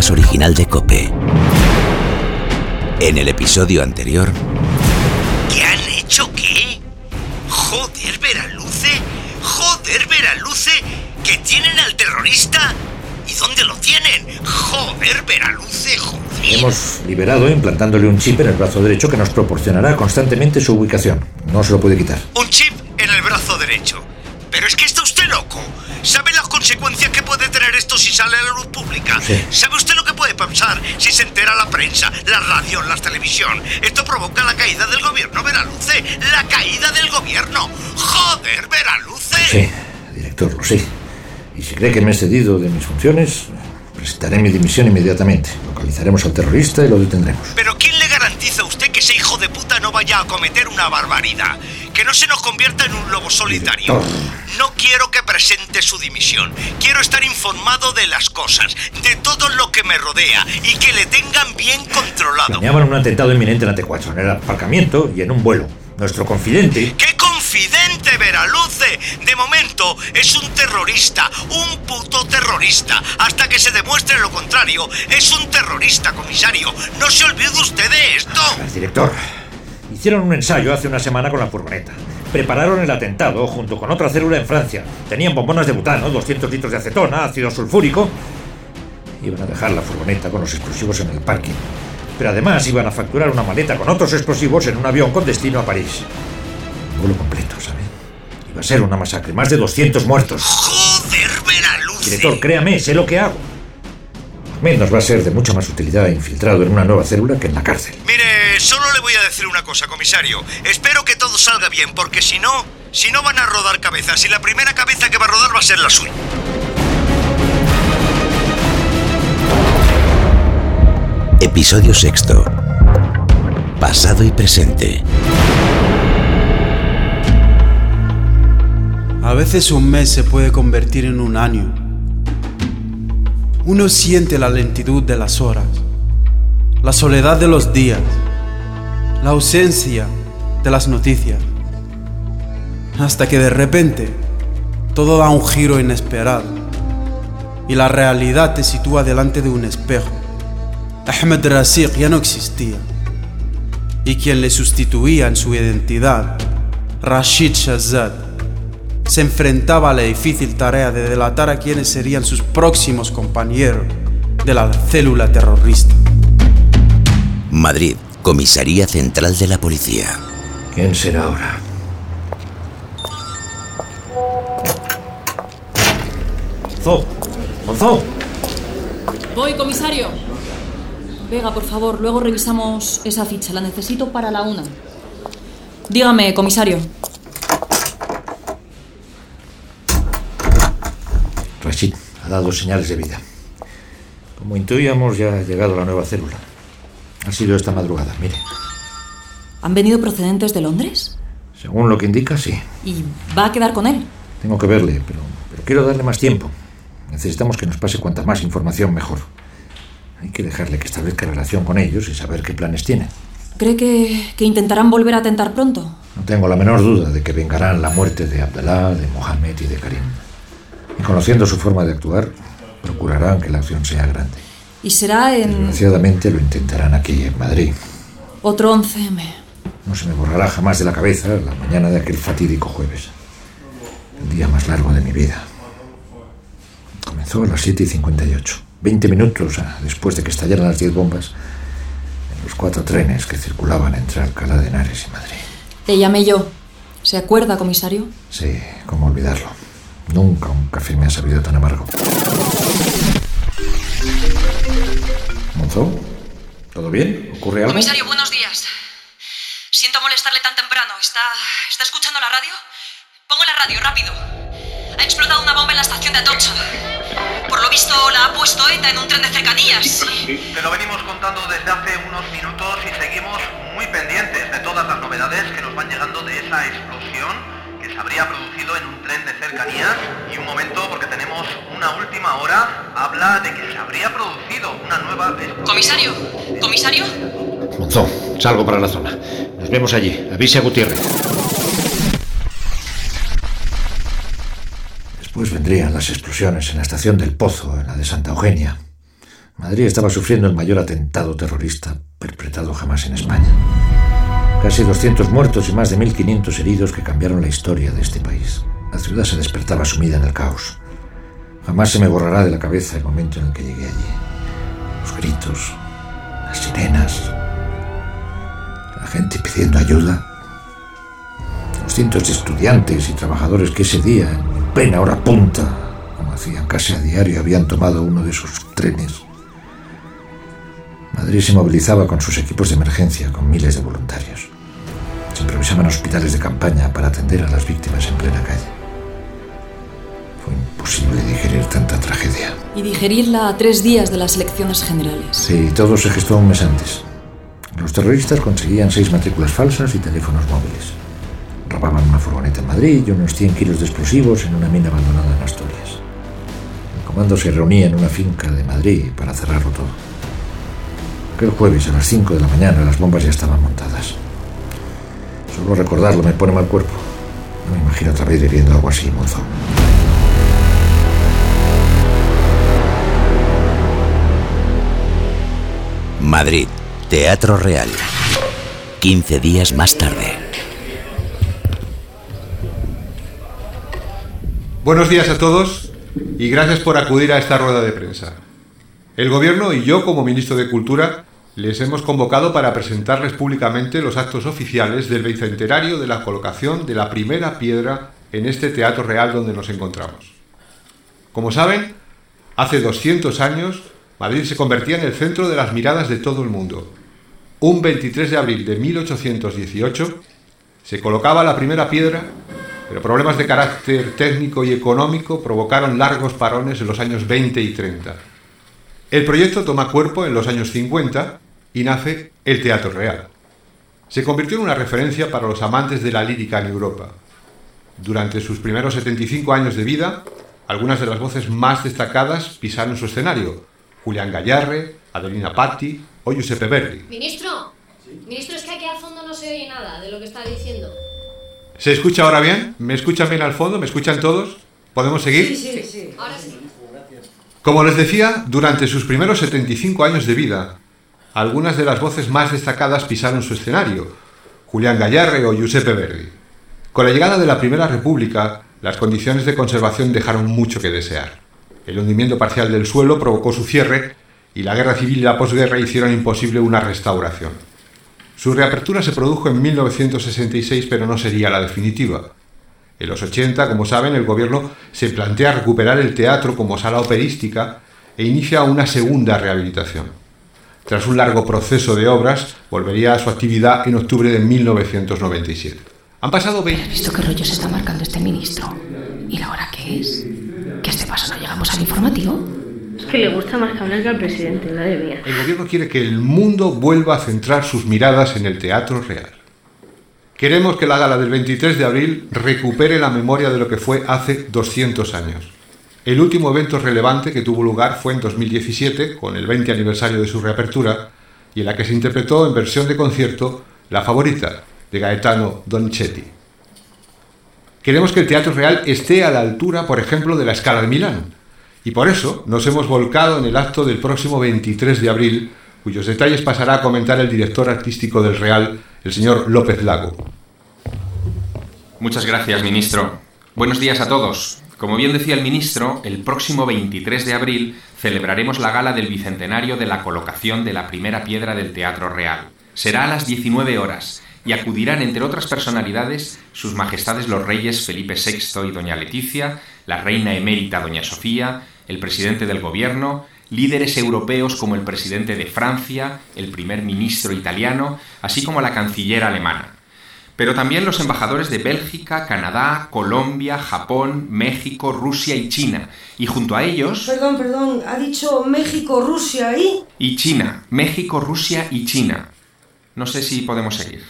podcast original de Cope. En el episodio anterior. ¿Qué han hecho qué? Joder, Veraluce. Joder, Veraluce. Que tienen al terrorista. ¿Y dónde lo tienen? Joder, Veraluce, joder. Hemos liberado implantándole un chip en el brazo derecho que nos proporcionará constantemente su ubicación. No se lo puede quitar. Un chip en el brazo derecho. Pero es que está usted loco. ¿Sabe las consecuencias que puede tener esto si sale a la luz pública? Sí. ¿Sabe usted lo que puede pasar si se entera la prensa, la radio, la televisión? Esto provoca la caída del gobierno, Veraluce. La caída del gobierno. Joder, Veraluce. Sí, director, lo sé. Y si cree que me he cedido de mis funciones, presentaré mi dimisión inmediatamente. Localizaremos al terrorista y lo detendremos. Pero ¿quién le garantiza a usted que ese hijo de puta no vaya a cometer una barbaridad? Que no se nos convierta en un lobo solitario. No quiero que presente su dimisión. Quiero estar informado de las cosas, de todo lo que me rodea y que le tengan bien controlado. Planeaban un atentado inminente en la T4, en el aparcamiento y en un vuelo. Nuestro confidente... ¡Qué confidente, Veraluce! De momento es un terrorista, un puto terrorista. Hasta que se demuestre lo contrario, es un terrorista, comisario. No se olvide usted de esto. Director, hicieron un ensayo hace una semana con la furgoneta. Prepararon el atentado junto con otra célula en Francia. Tenían bombonas de butano, 200 litros de acetona, ácido sulfúrico. Iban a dejar la furgoneta con los explosivos en el parking. Pero además iban a facturar una maleta con otros explosivos en un avión con destino a París. Un vuelo completo, ¿sabe? Iba a ser una masacre, más de 200 muertos. Joder, Veraluce. Director, créame, sé lo que hago. Ahmed nos va a ser de mucha más utilidad infiltrado en una nueva célula que en la cárcel. Mire, solo le voy a decir una cosa, comisario. Espero que todo salga bien, porque si no, si no van a rodar cabezas, y la primera cabeza que va a rodar va a ser la suya. Episodio sexto. Pasado y presente. A veces un mes se puede convertir en un año. Uno siente la lentitud de las horas, la soledad de los días, la ausencia de las noticias. Hasta que de repente todo da un giro inesperado y la realidad te sitúa delante de un espejo. Ahmed Rasiq ya no existía y quien le sustituía en su identidad, Rashid Shahzad, se enfrentaba a la difícil tarea de delatar a quienes serían sus próximos compañeros de la célula terrorista. Madrid, Comisaría Central de la Policía. ¿Quién será ahora? Monzó, Monzó. Voy, comisario. Vega, por favor, luego revisamos esa ficha. La necesito para la una. Dígame, comisario. Rashid ha dado señales de vida. Como intuíamos, ya ha llegado la nueva célula. Ha sido esta madrugada, mire. ¿Han venido procedentes de Londres? Según lo que indica, sí. ¿Y va a quedar con él? Tengo que verle, pero, pero quiero darle más tiempo. Necesitamos que nos pase cuanta más información mejor. Hay que dejarle que establezca relación con ellos y saber qué planes tienen. ¿Cree que, que intentarán volver a atentar pronto? No tengo la menor duda de que vengarán la muerte de Abdallah, de Mohamed y de Karim. Y conociendo su forma de actuar, procurarán que la acción sea grande. Y será en Desgraciadamente lo intentarán aquí, en Madrid. otro 11M. No se me borrará jamás de la cabeza la mañana de aquel fatídico jueves. El día más largo de mi vida. Comenzó a las 7 y 58. 20 minutos ah, después de que estallaran las 10 bombas en los cuatro trenes que circulaban entre Alcalá de Henares y Madrid. Le llamé yo. ¿Se acuerda, comisario? Sí, cómo olvidarlo. Nunca un café me ha sabido tan amargo. ¿Monzó? ¿Todo bien? ¿Ocurre algo? Comisario, buenos días. Siento molestarle tan temprano. ¿Está, ¿Está escuchando la radio? Pongo la radio, rápido. Ha explotado una bomba en la estación de Atocha. Por lo visto la ha puesto ETA en un tren de cercanías. Te lo venimos contando desde hace unos minutos y seguimos muy pendientes de todas las novedades que nos van llegando de esa explosión se habría producido en un tren de cercanías y un momento porque tenemos una última hora habla de que se habría producido una nueva. Comisario, comisario. Monzó, salgo para la zona. Nos vemos allí. Avise a Gutiérrez. Después vendrían las explosiones en la estación del Pozo, en la de Santa Eugenia. Madrid estaba sufriendo el mayor atentado terrorista perpetrado jamás en España. Casi 200 muertos y más de 1.500 heridos que cambiaron la historia de este país. La ciudad se despertaba sumida en el caos. Jamás se me borrará de la cabeza el momento en el que llegué allí. Los gritos, las sirenas, la gente pidiendo ayuda. Los cientos de estudiantes y trabajadores que ese día, en plena hora punta, como hacían casi a diario, habían tomado uno de esos trenes Madrid se movilizaba con sus equipos de emergencia, con miles de voluntarios. Se improvisaban hospitales de campaña para atender a las víctimas en plena calle. Fue imposible digerir tanta tragedia. Y digerirla a tres días de las elecciones generales. Sí, todo se gestó un mes antes. Los terroristas conseguían seis matrículas falsas y teléfonos móviles. Robaban una furgoneta en Madrid y unos 100 kilos de explosivos en una mina abandonada en Asturias. El comando se reunía en una finca de Madrid para cerrarlo todo. Aquel jueves a las 5 de la mañana las bombas ya estaban montadas. Solo recordarlo me pone mal cuerpo. No me imagino otra vez viviendo algo así, mozo. Madrid, Teatro Real. 15 días más tarde. Buenos días a todos y gracias por acudir a esta rueda de prensa. El Gobierno y yo, como ministro de Cultura, les hemos convocado para presentarles públicamente los actos oficiales del bicentenario de la colocación de la primera piedra en este Teatro Real donde nos encontramos. Como saben, hace 200 años Madrid se convertía en el centro de las miradas de todo el mundo. Un 23 de abril de 1818 se colocaba la primera piedra, pero problemas de carácter técnico y económico provocaron largos parones en los años 20 y 30. El proyecto toma cuerpo en los años 50 y nace el Teatro Real. Se convirtió en una referencia para los amantes de la lírica en Europa. Durante sus primeros 75 años de vida, algunas de las voces más destacadas pisaron su escenario. Julián Gallarre, Adelina Patti o Giuseppe Verdi. Ministro, ministro, es que aquí al fondo no se oye nada de lo que está diciendo. ¿Se escucha ahora bien? ¿Me escuchan bien al fondo? ¿Me escuchan todos? ¿Podemos seguir? Sí, sí, sí. Ahora sí. Como les decía, durante sus primeros 75 años de vida, algunas de las voces más destacadas pisaron su escenario, Julián Gallarre o Giuseppe Verdi. Con la llegada de la Primera República, las condiciones de conservación dejaron mucho que desear. El hundimiento parcial del suelo provocó su cierre y la guerra civil y la posguerra hicieron imposible una restauración. Su reapertura se produjo en 1966, pero no sería la definitiva. En los 80, como saben, el gobierno se plantea recuperar el teatro como sala operística e inicia una segunda rehabilitación. Tras un largo proceso de obras, volvería a su actividad en octubre de 1997. Han pasado 20... ¿Has visto qué rollo se está marcando este ministro? ¿Y la hora qué es? ¿Que a este paso no llegamos al informativo? Es que le gusta más que al presidente, madre mía. El gobierno quiere que el mundo vuelva a centrar sus miradas en el teatro real. Queremos que la gala del 23 de abril recupere la memoria de lo que fue hace 200 años. El último evento relevante que tuvo lugar fue en 2017, con el 20 aniversario de su reapertura, y en la que se interpretó en versión de concierto La favorita, de Gaetano Donizetti. Queremos que el Teatro Real esté a la altura, por ejemplo, de la Escala de Milán, y por eso nos hemos volcado en el acto del próximo 23 de abril, cuyos detalles pasará a comentar el director artístico del Real, el señor López Lago. Muchas gracias, ministro. Buenos días a todos. Como bien decía el ministro, el próximo 23 de abril celebraremos la gala del bicentenario de la colocación de la primera piedra del Teatro Real. Será a las 19 horas y acudirán, entre otras personalidades, sus majestades los reyes Felipe VI y doña Leticia, la reina emérita doña Sofía, el presidente del gobierno, líderes europeos como el presidente de Francia, el primer ministro italiano, así como la canciller alemana. Pero también los embajadores de Bélgica, Canadá, Colombia, Japón, México, Rusia y China. Y junto a ellos... Perdón, perdón, ¿ha dicho México, Rusia y...? Y China. México, Rusia y China. No sé si podemos seguir.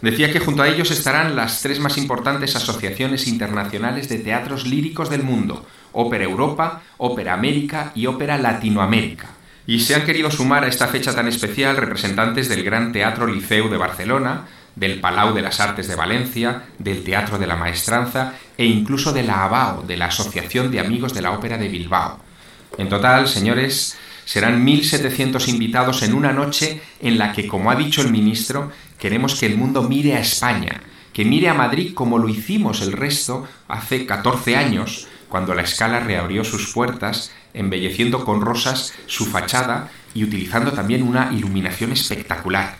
Decía que junto a ellos estarán las tres más importantes asociaciones internacionales de teatros líricos del mundo, Ópera Europa, Ópera América y Ópera Latinoamérica. Y se han querido sumar a esta fecha tan especial representantes del Gran Teatro Liceu de Barcelona, del Palau de las Artes de Valencia, del Teatro de la Maestranza e incluso de la ABAO, de la Asociación de Amigos de la Ópera de Bilbao. En total, señores, serán 1.700 invitados en una noche en la que, como ha dicho el ministro, queremos que el mundo mire a España, que mire a Madrid como lo hicimos el resto hace 14 años, cuando la escala reabrió sus puertas, embelleciendo con rosas su fachada y utilizando también una iluminación espectacular.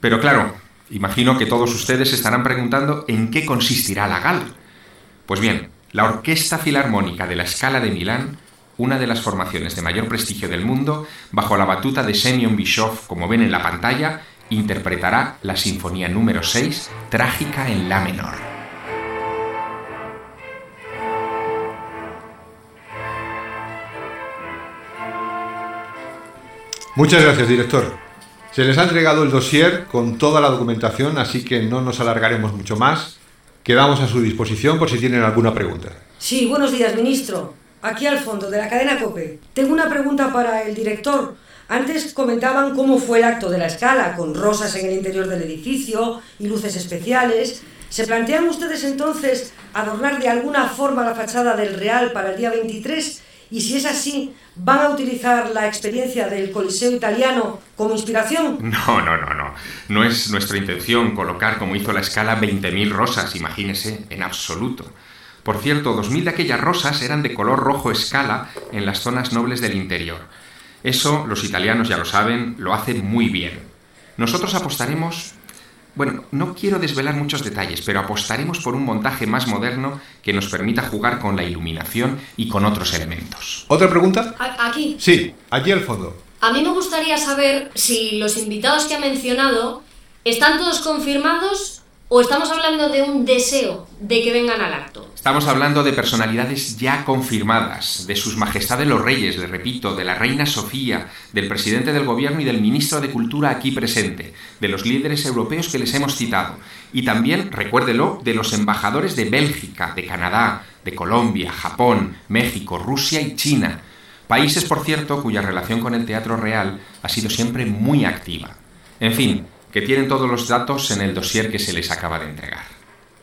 Pero claro, imagino que todos ustedes estarán preguntando en qué consistirá la gala. Pues bien, la Orquesta Filarmónica de la Escala de Milán, una de las formaciones de mayor prestigio del mundo, bajo la batuta de Semyon Bischoff, como ven en la pantalla, interpretará la Sinfonía número 6, Trágica en La menor. Muchas gracias, director. Se les ha entregado el dossier con toda la documentación, así que no nos alargaremos mucho más. Quedamos a su disposición por si tienen alguna pregunta. Sí, buenos días, ministro. Aquí al fondo de la cadena COPE. Tengo una pregunta para el director. Antes comentaban cómo fue el acto de la escala, con rosas en el interior del edificio y luces especiales. ¿Se plantean ustedes entonces adornar de alguna forma la fachada del Real para el día 23? Y si es así, ¿van a utilizar la experiencia del Coliseo italiano como inspiración? No, no, no, no. No es nuestra intención colocar, como hizo la escala, 20.000 rosas, imagínese, en absoluto. Por cierto, 2.000 de aquellas rosas eran de color rojo escala en las zonas nobles del interior. Eso, los italianos ya lo saben, lo hacen muy bien. Nosotros apostaremos bueno, no quiero desvelar muchos detalles, pero apostaremos por un montaje más moderno que nos permita jugar con la iluminación y con otros elementos. ¿Otra pregunta? aquí. Sí, allí al fondo. A mí me gustaría saber si los invitados que ha mencionado están todos confirmados ¿O estamos hablando de un deseo de que vengan al acto? Estamos hablando de personalidades ya confirmadas, de sus majestades los reyes, le repito, de la reina Sofía, del presidente del gobierno y del ministro de Cultura aquí presente, de los líderes europeos que les hemos citado, y también, recuérdelo, de los embajadores de Bélgica, de Canadá, de Colombia, Japón, México, Rusia y China. Países, por cierto, cuya relación con el teatro real ha sido siempre muy activa. En fin, que tienen todos los datos en el dossier que se les acaba de entregar.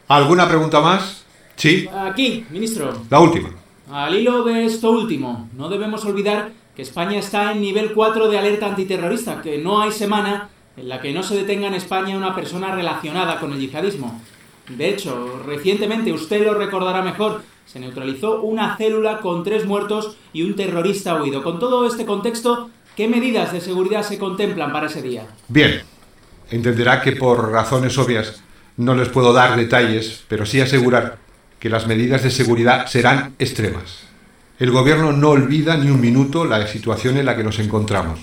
¿Alguna pregunta más? Sí. Aquí, ministro. La última. Al hilo de esto último, no debemos olvidar que España está en nivel 4 de alerta antiterrorista, que no hay semana en la que no se detenga en España una persona relacionada con el yihadismo. De hecho, recientemente, usted lo recordará mejor, se neutralizó una célula con tres muertos y un terrorista huido. Con todo este contexto, ¿qué medidas de seguridad se contemplan para ese día? Bien, Entenderá que por razones obvias no les puedo dar detalles, pero sí asegurar que las medidas de seguridad serán extremas. El gobierno no olvida ni un minuto la situación en la que nos encontramos.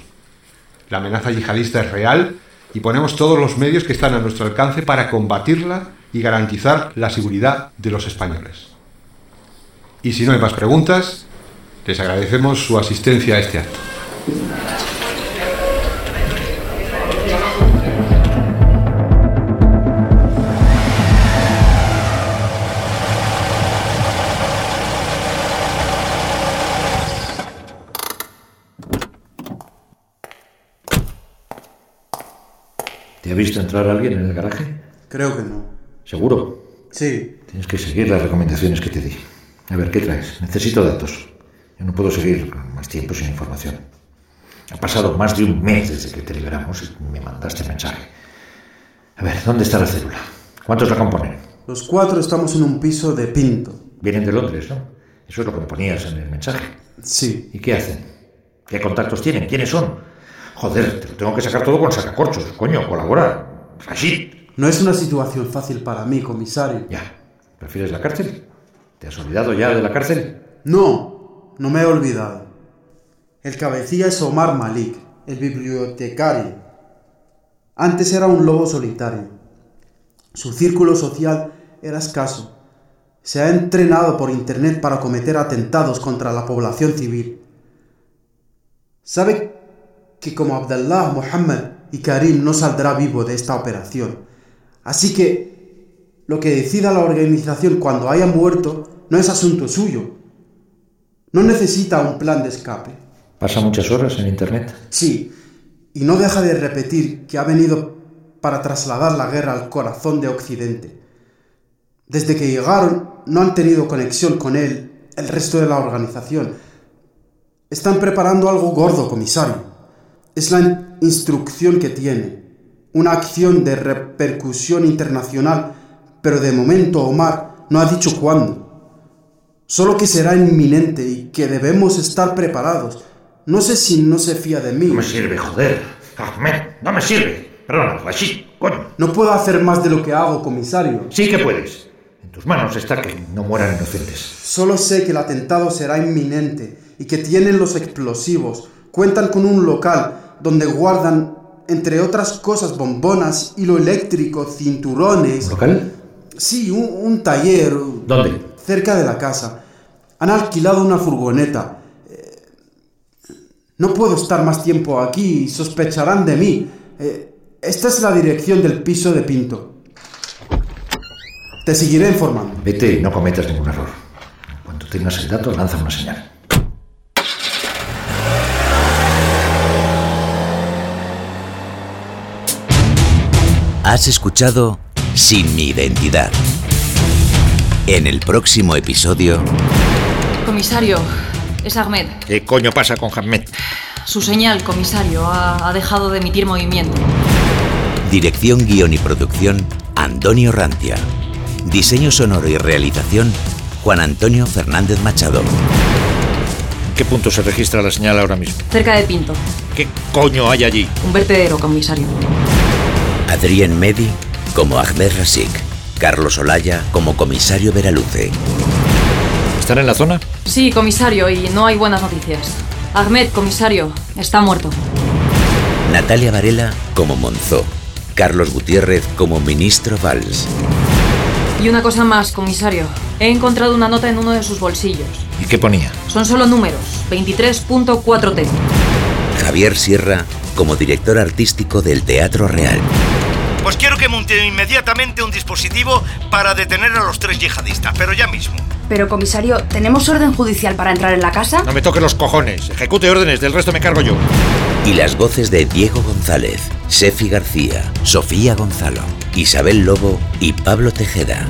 La amenaza yihadista es real y ponemos todos los medios que están a nuestro alcance para combatirla y garantizar la seguridad de los españoles. Y si no hay más preguntas, les agradecemos su asistencia a este acto. ¿Te ha visto entrar alguien en el garaje? Creo que no. ¿Seguro? Sí. Tienes que seguir las recomendaciones que te di. A ver, ¿qué traes? Necesito datos. Yo no puedo seguir más tiempo sin información. Ha pasado más de un mes desde que te liberamos y me mandaste mensaje. A ver, ¿dónde está la célula? ¿Cuántos la componen? Los cuatro estamos en un piso de Pinto. Vienen de Londres, ¿no? Eso es lo que me ponías en el mensaje. Sí. ¿Y qué hacen? ¿Qué contactos tienen? ¿Quiénes son? Joder, te lo tengo que sacar todo con sacacorchos. Coño, colabora. Así. No es una situación fácil para mí, comisario. Ya. ¿Prefieres la cárcel? ¿Te has olvidado ya de la cárcel? No, no me he olvidado. El cabecilla es Omar Malik, el bibliotecario. Antes era un lobo solitario. Su círculo social era escaso. Se ha entrenado por Internet para cometer atentados contra la población civil. ¿Sabe que como Abdallah, Muhammad y Karim no saldrá vivo de esta operación. Así que lo que decida la organización cuando haya muerto no es asunto suyo. No necesita un plan de escape. ¿Pasa muchas horas en Internet? Sí, y no deja de repetir que ha venido para trasladar la guerra al corazón de Occidente. Desde que llegaron no han tenido conexión con él el resto de la organización. Están preparando algo gordo, comisario. Es la instrucción que tiene. Una acción de repercusión internacional, pero de momento Omar no ha dicho cuándo. Solo que será inminente y que debemos estar preparados. No sé si no se fía de mí. No me sirve, joder. Ahmed, no me sirve. Perdona, así, coño. No puedo hacer más de lo que hago, comisario. Sí que puedes. En tus manos está que no mueran inocentes. Solo sé que el atentado será inminente y que tienen los explosivos. Cuentan con un local donde guardan, entre otras cosas, bombonas, hilo eléctrico, cinturones. ¿Un local? Sí, un, un taller. ¿Dónde? Cerca de la casa. Han alquilado una furgoneta. Eh, no puedo estar más tiempo aquí sospecharán de mí. Eh, esta es la dirección del piso de Pinto. Te seguiré informando. Vete y no cometas ningún error. Cuando tengas el dato, lanza una señal. Has escuchado Sin mi identidad. En el próximo episodio, Comisario, es Ahmed. ¿Qué coño pasa con Ahmed? Su señal, comisario, ha, ha dejado de emitir movimiento. dirección, guion y producción, Antonio Rantia. Diseño sonoro y realización, Juan Antonio Fernández Machado. ¿En qué punto se registra la señal ahora mismo? Cerca de Pinto. ¿Qué coño hay allí? Un vertedero, comisario. Adrián Medi como Ahmed Rasik. Carlos Olaya como comisario Veraluce. ¿Están en la zona? Sí, comisario, y no hay buenas noticias. Ahmed, comisario, está muerto. Natalia Varela como Monzó. Carlos Gutiérrez como ministro Valls. Y una cosa más, comisario. He encontrado una nota en uno de sus bolsillos. ¿Y qué ponía? Son solo números. 23.4T. Javier Sierra como director artístico del Teatro Real. Pues quiero que monte inmediatamente un dispositivo para detener a los tres yihadistas, pero ya mismo. Pero, comisario, ¿tenemos orden judicial para entrar en la casa? No me toque los cojones. Ejecute órdenes, del resto me cargo yo. Y las voces de Diego González, Sefi García, Sofía Gonzalo, Isabel Lobo y Pablo Tejeda.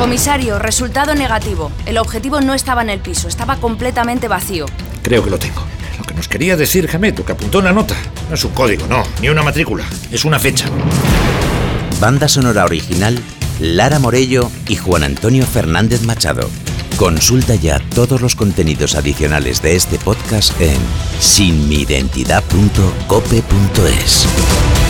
Comisario, resultado negativo. El objetivo no estaba en el piso, estaba completamente vacío. Creo que lo tengo. Lo que nos quería decir Hamed, que apuntó en la nota. No es un código, no, ni una matrícula. Es una fecha. Banda sonora original, Lara Morello y Juan Antonio Fernández Machado. Consulta ya todos los contenidos adicionales de este podcast en sinmiidentidad.cope.es.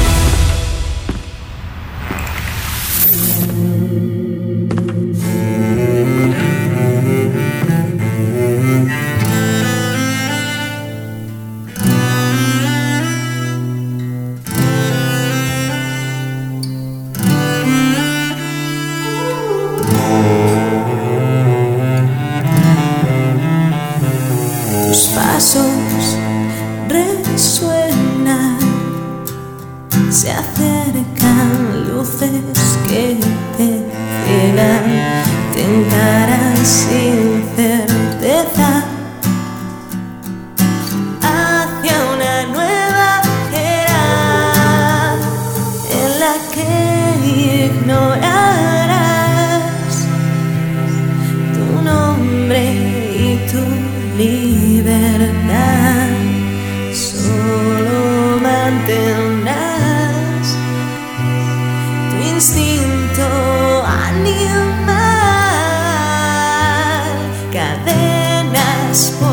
te encaran Yes.